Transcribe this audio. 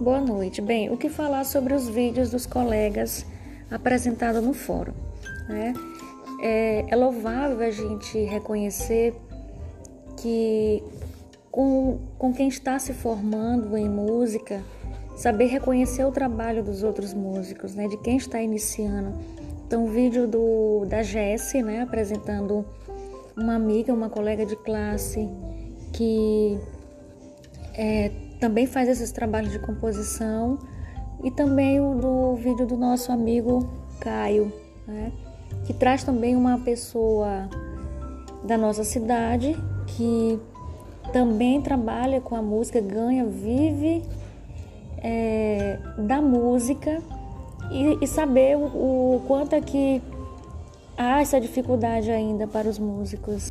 Boa noite. Bem, o que falar sobre os vídeos dos colegas apresentados no fórum? Né? É, é louvável a gente reconhecer que com, com quem está se formando em música, saber reconhecer o trabalho dos outros músicos, né? De quem está iniciando. Então, o vídeo do, da Jessie, né? Apresentando uma amiga, uma colega de classe que é, também faz esses trabalhos de composição e também o do vídeo do nosso amigo Caio, né? que traz também uma pessoa da nossa cidade que também trabalha com a música, ganha, vive é, da música e, e saber o, o quanto é que há essa dificuldade ainda para os músicos.